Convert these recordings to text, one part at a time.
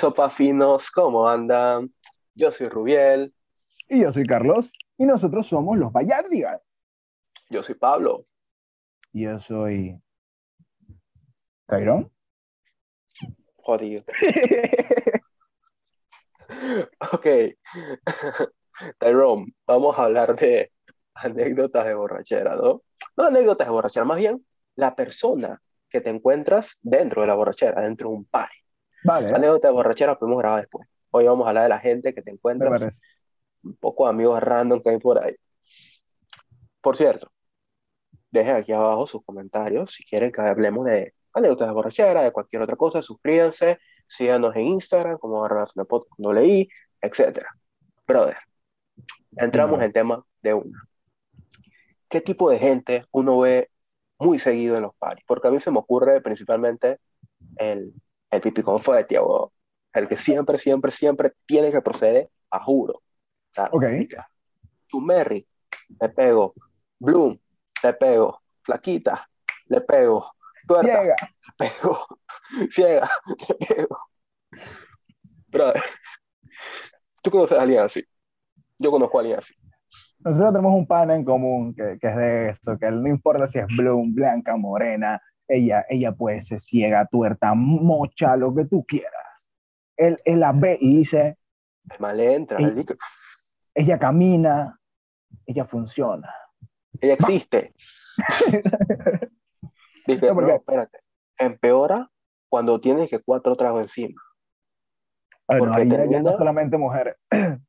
sopa finos? ¿Cómo andan? Yo soy Rubiel. Y yo soy Carlos. Y nosotros somos los Bayardigan. Yo soy Pablo. Y yo soy. ¿Tyrone? Jodido. ok. Tyrone, vamos a hablar de anécdotas de borrachera, ¿no? No anécdotas de borrachera, más bien la persona que te encuentras dentro de la borrachera, dentro de un party. Vale. Anécdotas de borrachera podemos grabar después. Hoy vamos a hablar de la gente que te encuentras, un poco de amigos random que hay por ahí. Por cierto, dejen aquí abajo sus comentarios si quieren que hablemos de anécdotas de borrachera, de cualquier otra cosa, suscríbanse, síganos en Instagram como arroba podcast doble i, etc. Brother, entramos en tema de una. ¿Qué tipo de gente uno ve muy seguido en los parties? Porque a mí se me ocurre principalmente el, el pipi confeti, o el que siempre, siempre, siempre tiene que proceder a juro. Ok. tu Merry, le pego. Bloom, le pego. Flaquita, le pego. Tuerta, Llega. le pego. Ciega, le pego. Brother, ¿tú conoces a alguien así? Yo conozco a alguien así. Nosotros tenemos un pana en común que, que es de esto, que no importa si es bloom, blanca, morena, ella, ella puede ser ciega, tuerta, mocha, lo que tú quieras. Él, él la ve y dice, El mal entra, Y- el dique- ella camina, ella funciona. ella existe. Dice, No, porque- no, espérate. Empeora cuando tienes que cuatro tragos encima. Bueno, Porque no solamente mujeres.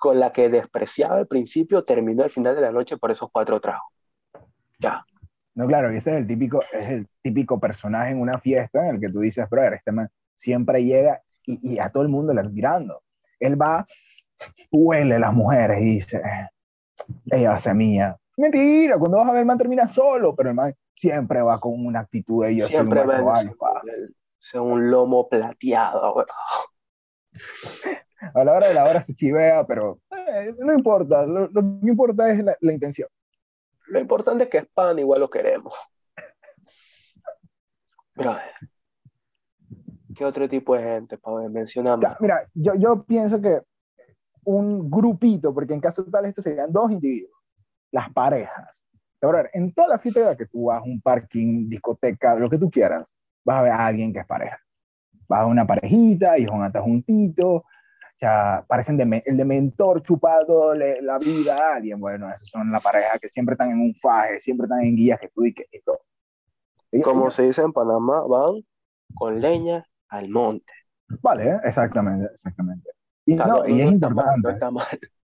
Con la que despreciaba al principio, terminó al final de la noche por esos cuatro tragos. Ya. No, claro, y ese es el típico, es el típico personaje en una fiesta en el que tú dices, brother, este man siempre llega y, y a todo el mundo le está tirando. Él va, huele a las mujeres y dice, ella va a ser mía. Mentira, cuando vas a ver el man termina solo, pero el man siempre va con una actitud de yo Siempre soy un alfa. sea un lomo plateado. A la hora de la hora se chivea, pero eh, no importa, lo, lo que importa es la, la intención. Lo importante es que es pan, igual lo queremos. Brother. ¿Qué otro tipo de gente, Pablo? Mencionamos. Mira, yo, yo pienso que un grupito, porque en caso tal estos serían dos individuos, las parejas. Ahora, en toda la fiesta que tú vas, un parking, discoteca, lo que tú quieras, vas a ver a alguien que es pareja. Vas a una parejita, y van a juntitos, ya parecen de el de mentor chupado la vida a alguien. Bueno, esos son la pareja que siempre están en un faje, siempre están en guías que tú y que Como se dice en Panamá, van con leña al monte. Vale, exactamente, exactamente. Y, O sea, no, y es está mal, importante. está mal.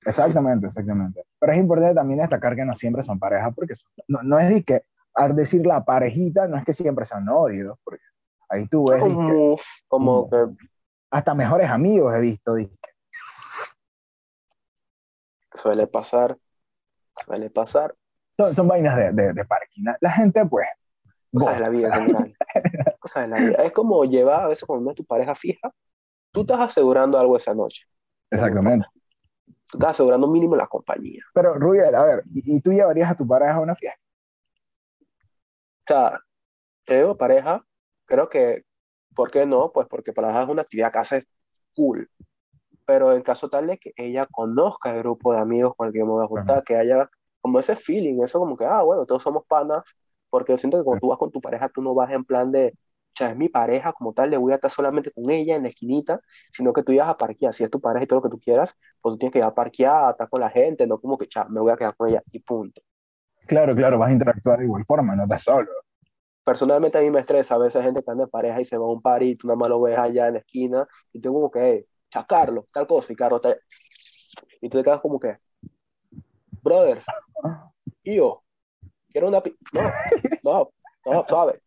Exactamente, exactamente. Pero es importante también destacar que no siempre son parejas, porque son- no, no es de que, al decir la parejita, no es que siempre sean novios, porque ahí tú ves move, como un que hasta mejores amigos he visto. dizque. suele pasar, suele pasar. Son, son vainas de, de, de parking. La, la gente, pues, Cosas de la vida en general. Cosas de la vida. Es como llevar a veces cuando no es tu pareja fija, tú estás asegurando algo esa noche. exactamente. Tú estás asegurando mínimo la compañía. Pero, Rubiel, a ver, ¿y, y tú llevarías a tu pareja a una fiesta? O sea, te digo pareja, creo que, ¿por qué no? Pues porque para ella es una actividad que hace cool. Pero en caso tal de que ella conozca el grupo de amigos con el que yo me voy a juntar, Ajá. que haya como ese feeling, eso como que, ah, bueno, todos somos panas, porque yo siento que cuando tú vas con tu pareja, tú no vas en plan de, o sea, es mi pareja como tal, le voy a estar solamente con ella en la esquinita, sino que tú ibas a parquear, si es tu pareja y todo lo que tú quieras, pues tú tienes que ir a parquear, estar con la gente, no como que, cha, me voy a quedar con ella y punto. Claro, claro, vas a interactuar de igual forma, no estás solo. Personalmente a mí me estresa a veces gente que anda en pareja y se va a un party y tú nada más lo ves allá en la esquina y tú como que, hey, cha, Carlos, tal cosa, y Carlos te... Y tú te quedas como que, brother, yo, quiero una... pi- No, no, no, suave.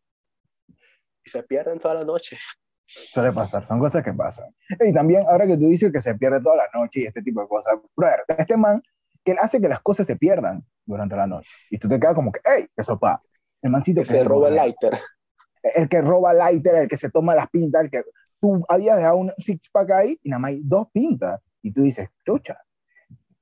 Y se pierden toda la noche. Suele pasar, son cosas que pasan. Y también, ahora que tú dices que se pierde toda la noche y este tipo de cosas, brother, este man que él hace que las cosas se pierdan durante la noche. Y tú te quedas como que, hey, eso pa. El mancito Que que se roba el lighter. El que roba lighter, el que se toma las pintas, el que tú habías dejado un six pack ahí y nada más hay dos pintas. Y tú dices, chucha,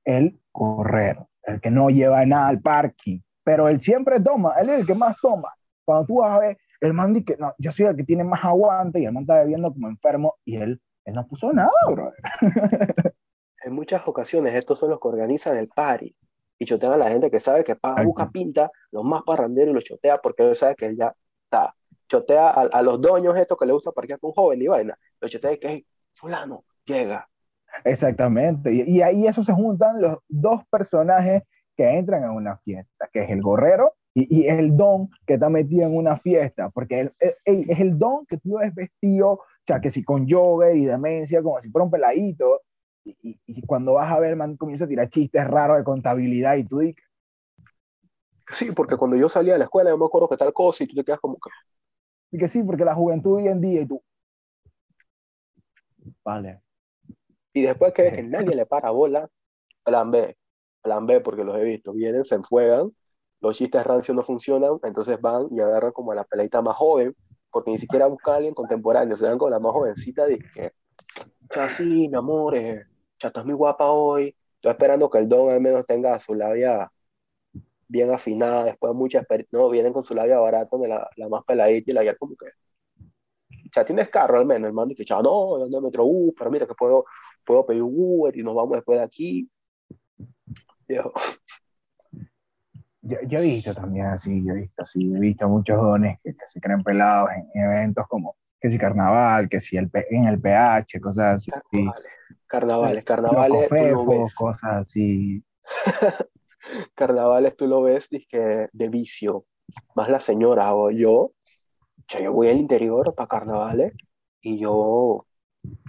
el correro, el que no lleva nada al parking. Pero él siempre toma, él es el que más toma. Cuando tú vas a ver, el man dice no, yo soy el que tiene más aguante y el man está bebiendo como enfermo y él Él no puso nada, brother. En muchas ocasiones estos son los que organizan el party y chotean a la gente que sabe que paga, busca pinta, los más parranderos y los chotea porque él sabe que él ya está. Chotea a, a los doños estos que le gusta parquear con joven y vaina. Los chotea y que hey, fulano llega. Exactamente. Y, y ahí eso se juntan los dos personajes que entran en una fiesta, que es el gorrero y, y el don que está metido en una fiesta, porque él, él- él- es el don que tú ves vestido, o sea, que si con yoga y demencia, como si fuera un peladito, y, cuando vas a ver, man, comienza a tirar chistes raros de contabilidad y tú dices, Sí, porque cuando yo salía de la escuela, yo me acuerdo que tal cosa y tú te quedas como que, y que sí, porque la juventud hoy en día y tú, vale, Y después que ves que nadie le para bola, plan B, plan B, porque los he visto, vienen, se enfuegan, los chistes rancios no funcionan, entonces van y agarran como a la peleita más joven, porque ni siquiera buscan a alguien contemporáneo, se dan con la más jovencita y que, ya sí, mi amor, eh, estás muy guapa hoy, estoy esperando que el don al menos tenga su labia bien afinada, después de mucha experiencia, no, vienen con su labia barata, de la, más peladita y la ya como que, ya tienes carro al menos, el man dice, ya no, yo ando en Metrobús, pero mira que puedo, puedo pedir Uber y nos vamos después de aquí. Yo, yo he visto también así, yo he visto así, he visto muchos dones que, que se creen pelados en eventos como que si carnaval, que si el, en el PH, cosas así. carnavales, carnavales, carnavales, tú lo ves, cosas así. carnavales tú lo ves dizque, de vicio, más la señora o yo, o sea, yo voy al interior para carnavales y yo, o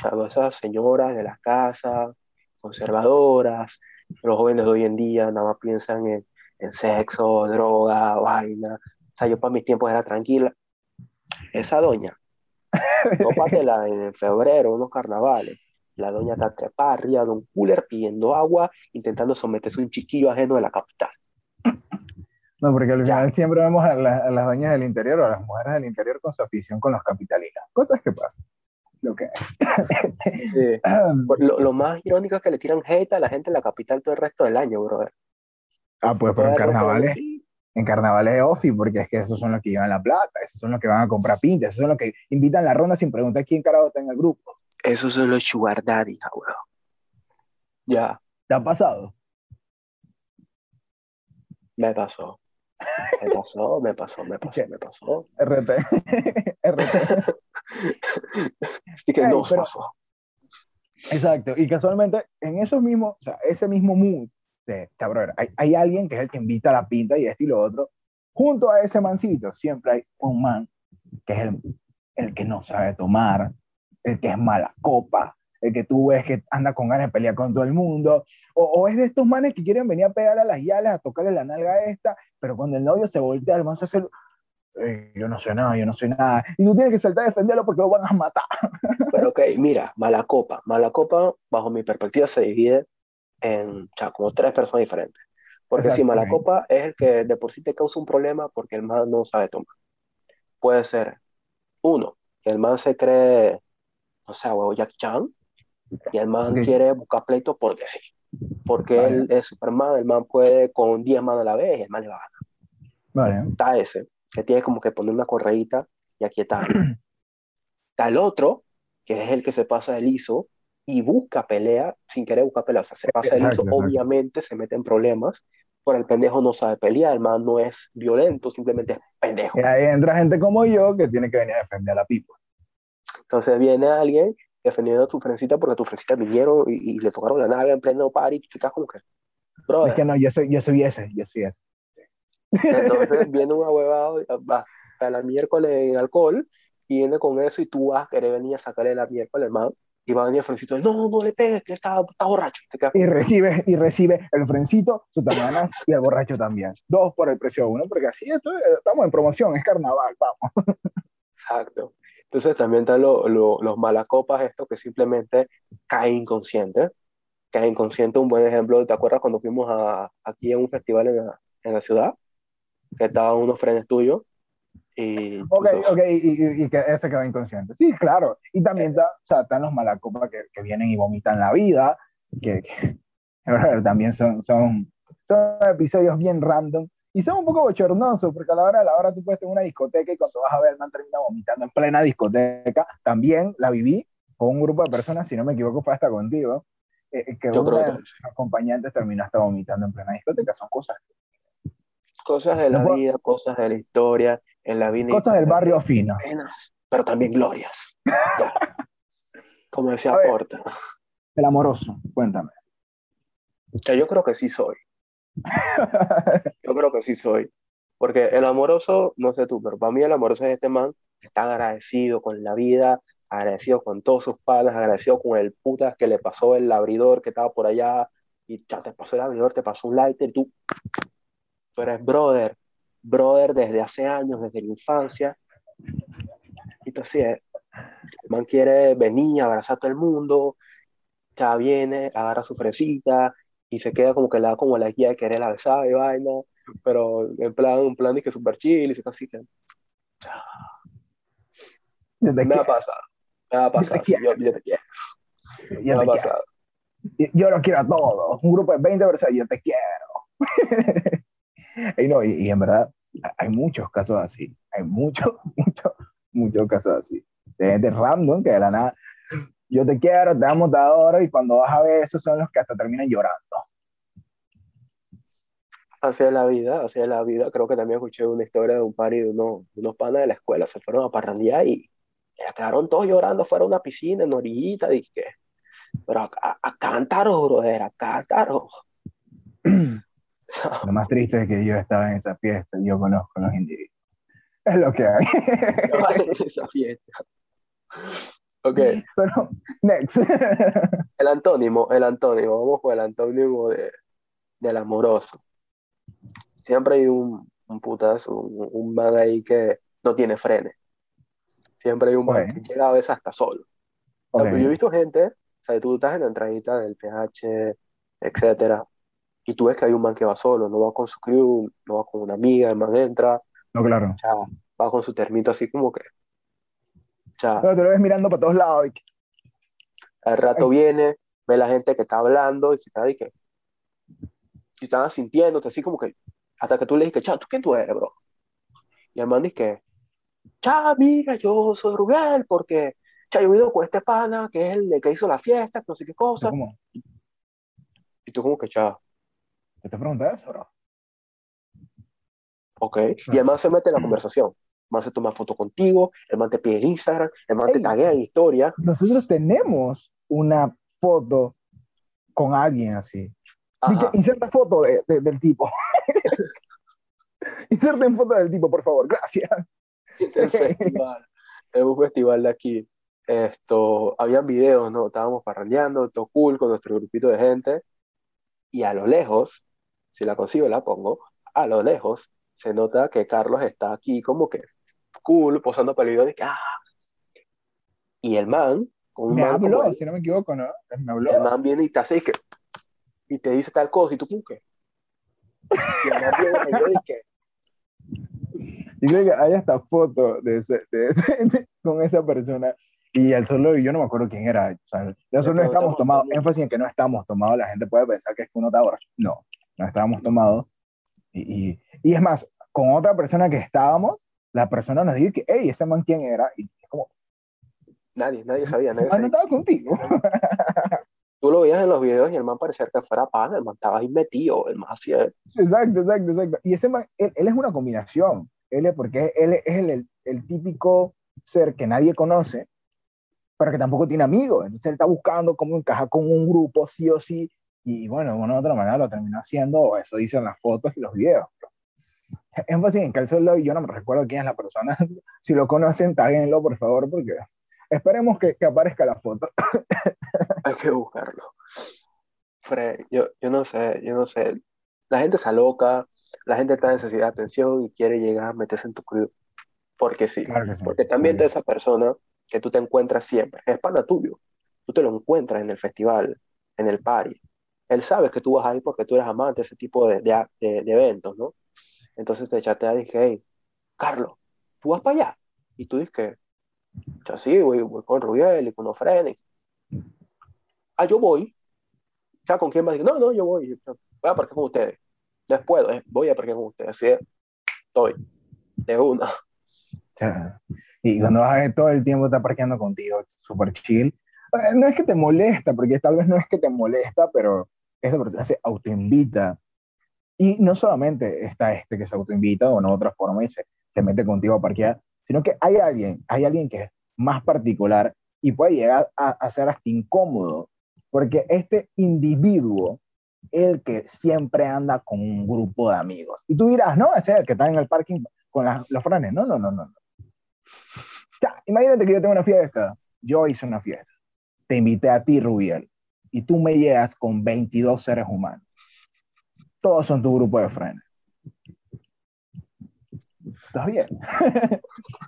sea, veo esas señoras de las casas, conservadoras, los jóvenes de hoy en día nada más piensan en, en sexo, droga, vaina, o sea, yo para mis tiempos era tranquila. Esa doña, tópatela en febrero, unos carnavales. La doña está trepada arriba de un cooler pidiendo agua, intentando someterse a un chiquillo ajeno de la capital. No, porque al Ya. final siempre vemos a, la- a las doñas del interior o a las mujeres del interior con su afición con los capitalinos. Cosas que pasan. Lo que Sí. Lo, lo más irónico es que le tiran hate a la gente de la capital todo el resto del año, brother. Ah, pues pero en carnavales, sí. En carnavales es ofi, porque es que esos son los que llevan la plata, esos son los que van a comprar pintas, esos son los que invitan la ronda sin preguntar quién carajo está en el grupo. Esos son los sugar daddy, cabrón. Ya, ¿Te ha pasado? me pasó. Me pasó, me pasó, me pasó, me pasó. RT. RT. Y que Ey, nos pero- pasó. Exacto. Y casualmente, en esos mismos, o sea, ese mismo mood de, brother, hay, hay alguien que es el que invita a la pinta y esto y lo otro. Junto a ese mancito, siempre hay un man que es el, el que no sabe tomar, el que es mala copa, el que tú ves que anda con ganas de pelear con todo el mundo, o, o es de estos manes que quieren venir a pegar a las yales, a tocarle la nalga a esta, pero cuando el novio se voltea, el man se hace, "Ey, yo no sé nada, yo no sé nada, y tú tienes que saltar a defenderlo porque lo van a matar. Pero ok, mira, mala copa. Mala copa, bajo mi perspectiva, se divide en o sea, como tres personas diferentes. Porque si mala copa es el que de por sí te causa un problema porque el man no sabe tomar. Puede ser, uno, que el man se cree, no sé, huevo, Jackie Chan, y el man quiere buscar pleito porque sí. Porque Vale. él es Superman, el man puede con 10 manos a la vez y el man le va a ganar. Vale. Está ese, que tiene como que poner una correíta y aquietarlo. Está el otro, que es el que se pasa de liso y busca pelea sin querer buscar pelea. O sea, se pasa de Exacto, liso, exacto. obviamente se mete en problemas, pero el pendejo no sabe pelear, el man no es violento, simplemente es pendejo. Y ahí entra gente como yo que tiene que venir a defender a la pipa. Entonces viene alguien defendiendo a tu frencita porque tu frencita vinieron y, y le tocaron la nave en pleno party y tú quedas como que, brother. Es que no, yo soy, yo soy ese, yo soy ese. Entonces viene un ahuevado hasta la miércoles en alcohol y viene con eso y tú vas a querer venir a sacarle la miércoles, hermano. Y va a venir el frencito, no, no le pegues, que está, está borracho. Y recibe, y recibe el frencito, su tamanas y el borracho también. Dos por el precio de uno, porque así esto, eh, estamos en promoción, es carnaval, vamos. Exacto. Entonces también están lo- lo- los malacopas estos que simplemente caen inconscientes. Caen inconscientes, un buen ejemplo, ¿te acuerdas cuando fuimos a, aquí a un festival en la, en la ciudad? Que estaban unos frenes tuyos y... Ok, ok, y, y- y que ese quedó inconsciente. Sí, claro. Y también está, o sea, están los malacopas que, que vienen y vomitan la vida, que, que también son, son, son episodios bien random y son un poco bochornosos, porque a la hora a la hora tú puedes tener una discoteca y cuando vas a ver, man termina vomitando en plena discoteca. También la viví con un grupo de personas, si no me equivoco, fue hasta contigo, eh, eh, que Yo uno creo de que los acompañantes terminó hasta vomitando en plena discoteca. Son cosas, Cosas de la No puedo- vida, cosas de la historia, en la vida. cosas del barrio fino. Penas, pero también glorias. Como decía ver. Porta. El amoroso, cuéntame. Que yo creo que sí soy. Yo creo que sí soy. Porque el amoroso, no sé tú, pero para mí el amoroso es este man que está agradecido con la vida, agradecido con todos sus panas, agradecido con el putas que le pasó el abridor que estaba por allá y ya te pasó el abridor, te pasó un lighter y tú, tú eres brother, brother desde hace años, desde la infancia. Y tú así es. El man quiere venir, abrazar a todo el mundo, ya viene, agarra su fresita y se queda como que le da como la guía de querer la besar y vaina, pero en plan, un plan y que super chill y se así que Yo te me ha quiero, pasado, me ha pasado, sí, yo, yo te quiero, yo me te ha quiero. Yo los quiero a todos. Un grupo de 20 personas, yo te quiero. y, no, y, y en verdad, hay muchos casos así. Hay muchos, muchos, muchos casos así. De gente random que de la nada, yo te quiero, te amo, te adoro, y cuando vas a ver, esos son los que hasta terminan llorando. Así es la vida, así es la vida. Creo que también escuché una historia de un par de unos, de unos panas de la escuela, se fueron a parrandear y quedaron todos llorando fuera de una piscina, en orillita, dije, pero a, a, a cántaros, brother, a. Lo más triste es que yo estaba en esa fiesta y yo conozco a los individuos. Es lo que hay. esa fiesta. Ok, Pero, next. el antónimo, el antónimo, vamos con el antónimo de, del amoroso. Siempre hay un, un putazo, un, un man ahí que no tiene frenes. Siempre hay un man Ok. que llega a veces hasta solo. O sea, Ok. Yo he visto gente, o sea, tú estás en la entradita del PH, etcétera, y tú ves que hay un man que va solo, no va con su crew, no va con una amiga, el man entra, No, claro. ya, va con su termito así como que, ya, No, te lo ves mirando para todos lados. y al rato viene, ve la gente que está hablando y se está de que, y están sintiéndote así como que, hasta que tú le dices, chao, ¿tú quién tú eres, bro? Y el man dice que, chao, mira, yo soy Rubén, porque, chao, yo he ido con este pana, que es el que hizo la fiesta, no sé qué cosa, como, y tú como que, chao, ¿Qué te preguntas eso, bro? ok, y el man se mete en la conversación, el man se toma foto contigo, el man te pide Instagram, el man te Ey. taguea en historia, Nosotros tenemos una foto con alguien así. Ajá, inserta foto de- de- del tipo. Inserten foto del tipo, por favor. Gracias. el festival, en un festival de aquí, esto, habían videos, ¿no? Estábamos parrandeando, todo cool con nuestro grupito de gente, y a lo lejos, si la consigo la pongo, a lo lejos se nota que Carlos está aquí como que cool, posando para el de ah, y el man, un Me man habló, él, si no me equivoco, ¿no? Me el habló. man viene y te hace y que, y te dice tal cosa, y tú que, y el man viene y yo dije, Y creo que hay hasta foto de ese, de ese- de- con esa persona. Y el solo, yo no me acuerdo quién era. O sea, nosotros no Pero estamos tomados. Énfasis en que no estamos tomados. La gente puede pensar que es que uno está borracho. No, no estábamos tomados. Y, y, y es más, con otra persona que estábamos, la persona nos dijo que, hey, ese man quién era. Y es como, nadie, nadie sabía, nadie man no sabía. estaba contigo. Tú lo veías en los videos y el man parecía que fuera pana, el man estaba ahí metido, el man hacía, Exacto, exacto, exacto. Y ese man, él, él es una combinación. Él es porque él es el, el, el típico ser que nadie conoce, pero que tampoco tiene amigos. Entonces él está buscando cómo encajar con un grupo, sí o sí. Y bueno, de una u otra manera lo terminó haciendo, o eso dicen las fotos y los videos. Énfasis en que el solo yo no me recuerdo quién es la persona. si lo conocen, taguenlo, por favor, porque esperemos que, que aparezca la foto. hay que buscarlo. Fred, yo, yo no sé, yo no sé. La gente se aloca, la gente está en necesidad de atención y quiere llegar a meterse en tu crew. Porque sí, Claro sí. porque también de esa persona que tú te encuentras siempre, es pana tuyo. Tú te lo encuentras en el festival, en el party. Él sabe que tú vas ahí porque tú eres amante de ese tipo de, de, de- de eventos, ¿no? Entonces te chatea y dije, hey, Carlos, ¿tú vas para allá? Y tú dices que, yo sí, voy, voy con Rubiel y con Ofrene. Ah, yo voy. ¿Ya con quién? Digo, no, no, yo voy. Voy a parquear con ustedes. No puedo, eh, voy a parquear con ustedes. Así es, estoy. De una. Y cuando vas a ver todo el tiempo está parqueando contigo, súper chill. Eh, No es que te molesta, porque tal vez no es que te molesta, pero esa persona se autoinvita. Y no solamente está este que se autoinvita o en otra forma y se, se mete contigo a parquear, sino que hay alguien, hay alguien que es más particular y puede llegar a, a ser hasta incómodo, porque este individuo el que siempre anda con un grupo de amigos. Y tú dirás, no, ese es el que está en el parking con los frenes. No, no, no, no. no. Ya, imagínate que yo tengo una fiesta. Yo hice una fiesta. Te invité a ti, Rubiel. Y tú me llegas con 22 seres humanos. Todos son tu grupo de frenes. ¿Estás bien?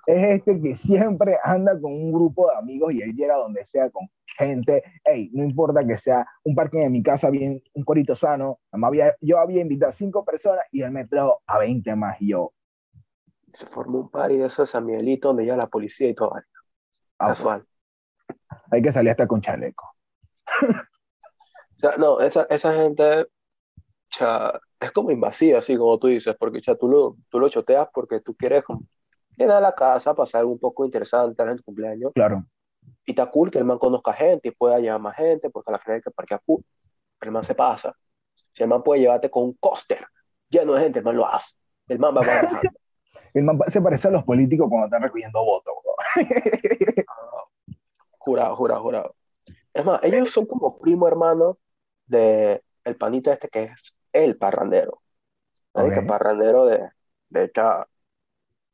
es este que siempre anda con un grupo de amigos y él llega donde sea con gente, hey, no importa que sea un parking en mi casa, bien, un corito sano, había, yo había invitado a cinco personas y él me trajo a 20 más y yo, Se formó un party de esos San Miguelito donde ya la policía y todo. ah, Casual. hay que salir hasta con chaleco. Sea, no, esa, esa gente cha, es como invasiva, así como tú dices, porque cha, tú, lo, tú lo choteas porque tú quieres como, llenar la casa, pasar algo un poco interesante en tu cumpleaños, Claro, y está cool que el man conozca gente y pueda llevar más gente, porque al final hay que parquear cool. Pero el man se pasa. Si el man puede llevarte con un coaster lleno de gente, el man lo hace. El man va manejando. el man se parece a los políticos cuando están recogiendo votos. bro. Jurado, jurado, jurado. Es más, ellos son como primo hermano de el panita este que es el parrandero. ¿Sabes? Ok. Que parrandero de, de hecho,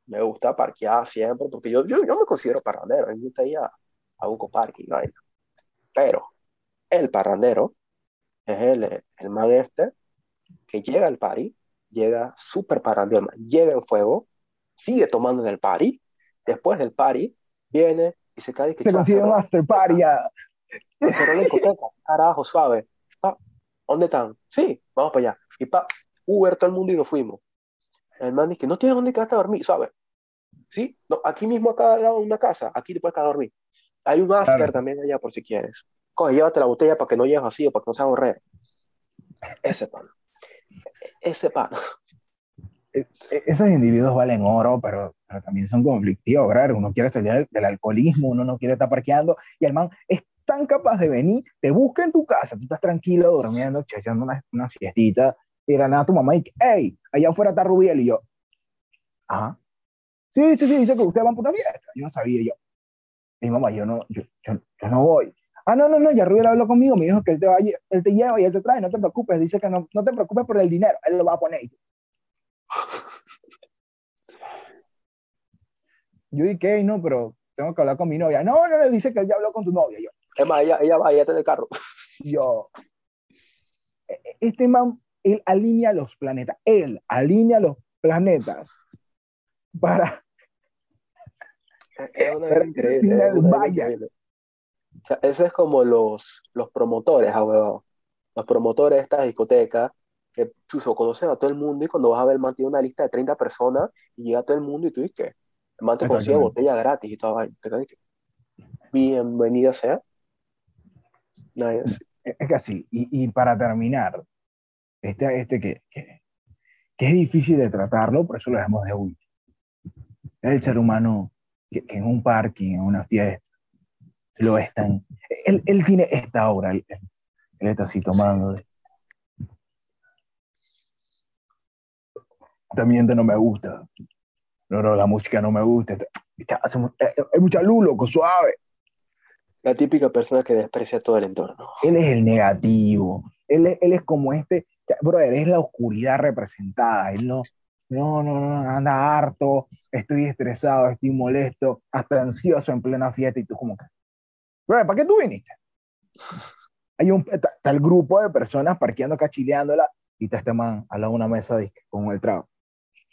me gusta parquear siempre, porque yo, yo, yo me considero parrandero, a mí me gusta ir a, a Buco Parque y vaina. Pero el parrandero es el, el man este que llega al party, llega súper parrandero, llega en fuego, sigue tomando en el party, después del party viene y se cae que Se "Chao, consigue cerró- un after party carajo, suave. ¿Dónde están? Sí, vamos para allá. Y pa, Uber todo el mundo y nos fuimos. El man dice, no tienes dónde quedarte a dormir, suave. Sí, no, aquí mismo acá al lado de una casa, aquí te puedes quedar a dormir. Hay un after Claro. también allá por si quieres. Coge, llévate la botella para que no lleves vacío, para que no se ahorre. Ese pan. Ese pan. E- Esos individuos valen oro, pero, pero también son conflictivos, ¿verdad? Uno quiere salir del, del alcoholismo, uno no quiere estar parqueando, y el man es tan capaz de venir, te busca en tu casa, tú estás tranquilo, durmiendo, echando una, una siestita, y de la nada tu mamá dice, hey, allá afuera está Rubiel, y yo, ajá, sí, sí, sí, dice que ustedes van por una fiesta, yo no sabía, yo, y mamá, yo no, yo, yo, no voy, ah, no, no, no, ya Rubiel habló conmigo, me dijo que él te, va, él te lleva y él te trae, no te preocupes, dice que no, no te preocupes por el dinero, él lo va a poner, Yo dije, "Ey, no, pero tengo que hablar con mi novia. No, no, no, dice que él ya habló con tu novia. Yo, Es más, ella, ella va, ella está en el carro. yo, este man, él alinea los planetas. Él alinea los planetas para, Es una increíble. es una vaya. increíble. O sea, ese es como los, los promotores, ah, huevón. Los promotores de estas discotecas que chuzo, conocen a todo el mundo y cuando vas a ver, el man tiene una lista de 30 personas y llega todo el mundo y tú dices que el man te consigue botella gratis y toda vaina. Bienvenida sea. Así. es es que así. Y, y para terminar, este, este que, que, que es difícil de tratarlo, por eso lo dejamos de último. Es el ser humano que, que en un parking, en una fiesta, lo están. Él, él tiene esta obra, él, él está así tomando. Este ambiente no me gusta. No, no, la música no me gusta. Hace eh, eh, Hay mucha luz, loco, suave. La típica persona que desprecia todo el entorno. Él es el negativo. Él es, él es como este. Brother, es la oscuridad representada. Él no, no, no, no, anda harto. Estoy estresado, estoy molesto, hasta ansioso en plena fiesta. Y tú, como que. Brother, ¿para qué tú viniste? Hay un está, está el grupo de personas parqueando, cachileándola. Y está este man al lado una mesa con el trago,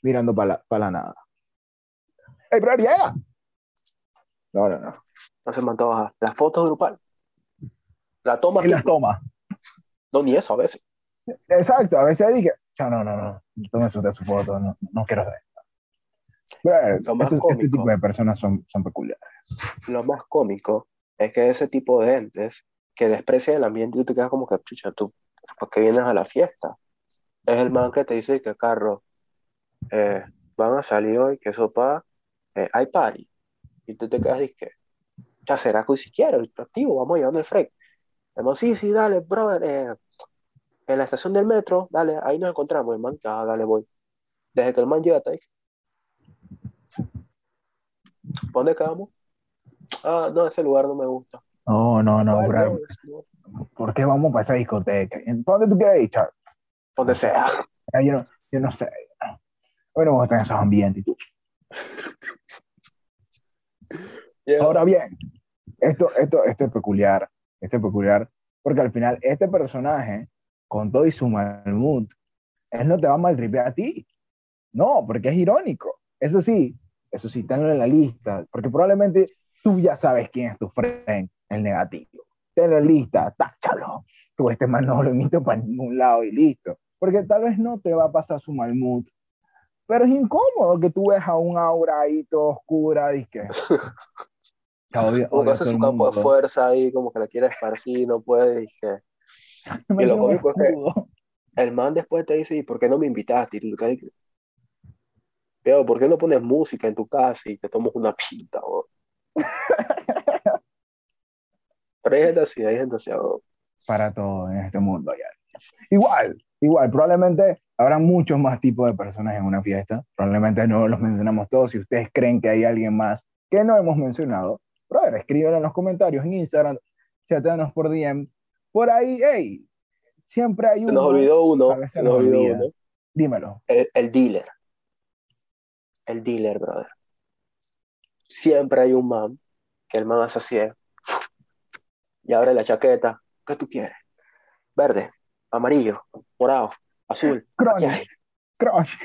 mirando para la, pa' la nada. ¡Ey, brother, llega! No, no, no. No se man todas las fotos grupal. La toma. Y las toma. No, ni eso a veces. Exacto, a veces dije, "Ya, no, no, no, tome usted su foto, no, no quiero ver. Pero Lo más este, este tipo de personas son, son peculiares. Lo más cómico es que ese tipo de entes que desprecian el ambiente y tú te quedas como que, chucha, tú, ¿por qué vienes a la fiesta? Es el man que te dice que, carro, eh, van a salir hoy, que sopa, eh, hay party. Y tú te quedas, que ya será que si quiero, activo, vamos llevando el freak. Hermano, sí, sí, dale, brother, eh, en la estación del metro, dale, ahí nos encontramos, hermano, ya, dale, voy. Desde que el man llega, ahí. ¿Dónde quedamos? Ah, no, ese lugar no me gusta. No, no, no, bro. ¿Por qué vamos para esa discoteca? ¿Dónde tú quieres ir, Charles? Donde sea. Yo no, yo no sé. Bueno, me gustan esos ambientes. Ahora bien, esto, esto, esto es peculiar, esto es peculiar, porque al final este personaje, con todo y su malmut, él no te va a maltripear a ti. No, porque es irónico. Eso sí, eso sí, tenlo en la lista, porque probablemente tú ya sabes quién es tu friend, el negativo. Tenlo en la lista, táchalo. Tú este man no lo invito para ningún lado y listo. Porque tal vez no te va a pasar su malmut, pero es incómodo que tú ves a un aura ahí todo oscura y que... Como que hace su campo de fuerza ahí, como que la quiere esparcir, no puede, y que... y lo cómico es que el man después te dice, ¿y por qué no me invitaste? Y tú pero, ¿por qué no pones música en tu casa y te tomas una pinta? Pero hay gente así, hay gente así. Para todo en este mundo. Ya. Igual, igual, probablemente habrá muchos más tipos de personas en una fiesta. Probablemente no los mencionamos todos. Si ustedes creen que hay alguien más que no hemos mencionado, brother, escríbanlo en los comentarios en Instagram, chateanos por DM. Por ahí, hey, siempre hay uno. Se nos olvidó uno. Se nos olvidó uno. Dímelo. El, dealer. El dealer, brother. Siempre hay un man que el man hace así y abre la chaqueta. ¿Qué tú quieres? Verde, amarillo, morado, azul. Crush. Crush.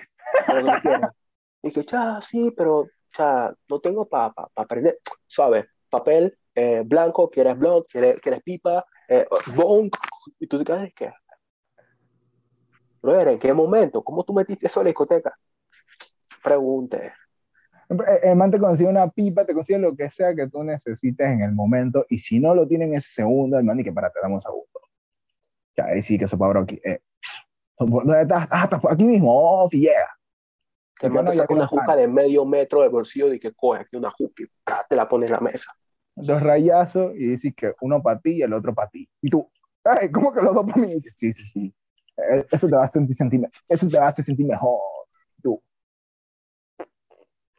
Y que, ya, sí, pero ya no tengo para pa, pa aprender. ¿Sabes? Papel eh, blanco, quieres blond, quieres, quieres pipa, eh, y tú te quedas, ¿qué? Brother, ¿en qué momento? ¿Cómo tú metiste eso en la discoteca? Pregunte. El man te consigue una pipa, te consigue lo que sea que tú necesites en el momento, y si no lo tienen en ese segundo, el man dice, para, te damos a gusto. Ya, ahí sí que eso para aquí. Eh. ¿Dónde estás? Ah, estás aquí mismo, oh, llega. Te no saca una juca de medio metro de bolsillo y que coge aquí una juca y te la pones en la mesa. Dos rayazos y dices que uno para ti y el otro para ti. Y tú, Ay, ¿cómo que los dos para mí? Sí, sí, sí. Eh, eso te va a sentir, sentir eso te va a hacer sentir mejor. Tú.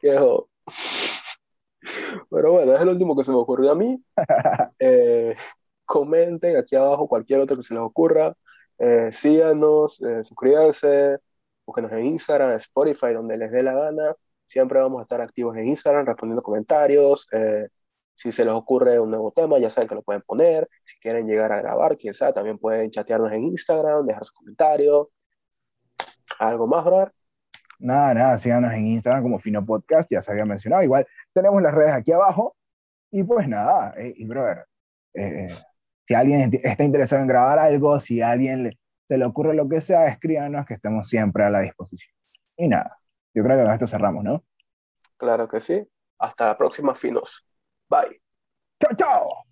Viejo. Pero bueno, es el último que se me ocurrió a mí. Eh, comenten aquí abajo cualquier otro que se les ocurra. Eh, síganos, eh, suscríbanse, búsquenos en Instagram, Spotify, donde les dé la gana. Siempre vamos a estar activos en Instagram respondiendo comentarios. Eh, si se les ocurre un nuevo tema, ya saben que lo pueden poner. Si quieren llegar a grabar, quien sabe, también pueden chatearnos en Instagram, dejar sus comentarios. ¿Algo más, brother? Nada, nada, síganos en Instagram como Fino Podcast, ya se había mencionado. Igual tenemos las redes aquí abajo. Y pues nada, eh, y brother, eh, si alguien está interesado en grabar algo, si alguien le, se le ocurre lo que sea, escríbanos que estemos siempre a la disposición. Y nada, yo creo que con esto cerramos, ¿no? Claro que sí. Hasta la próxima, finos. Bye. Chao, chao.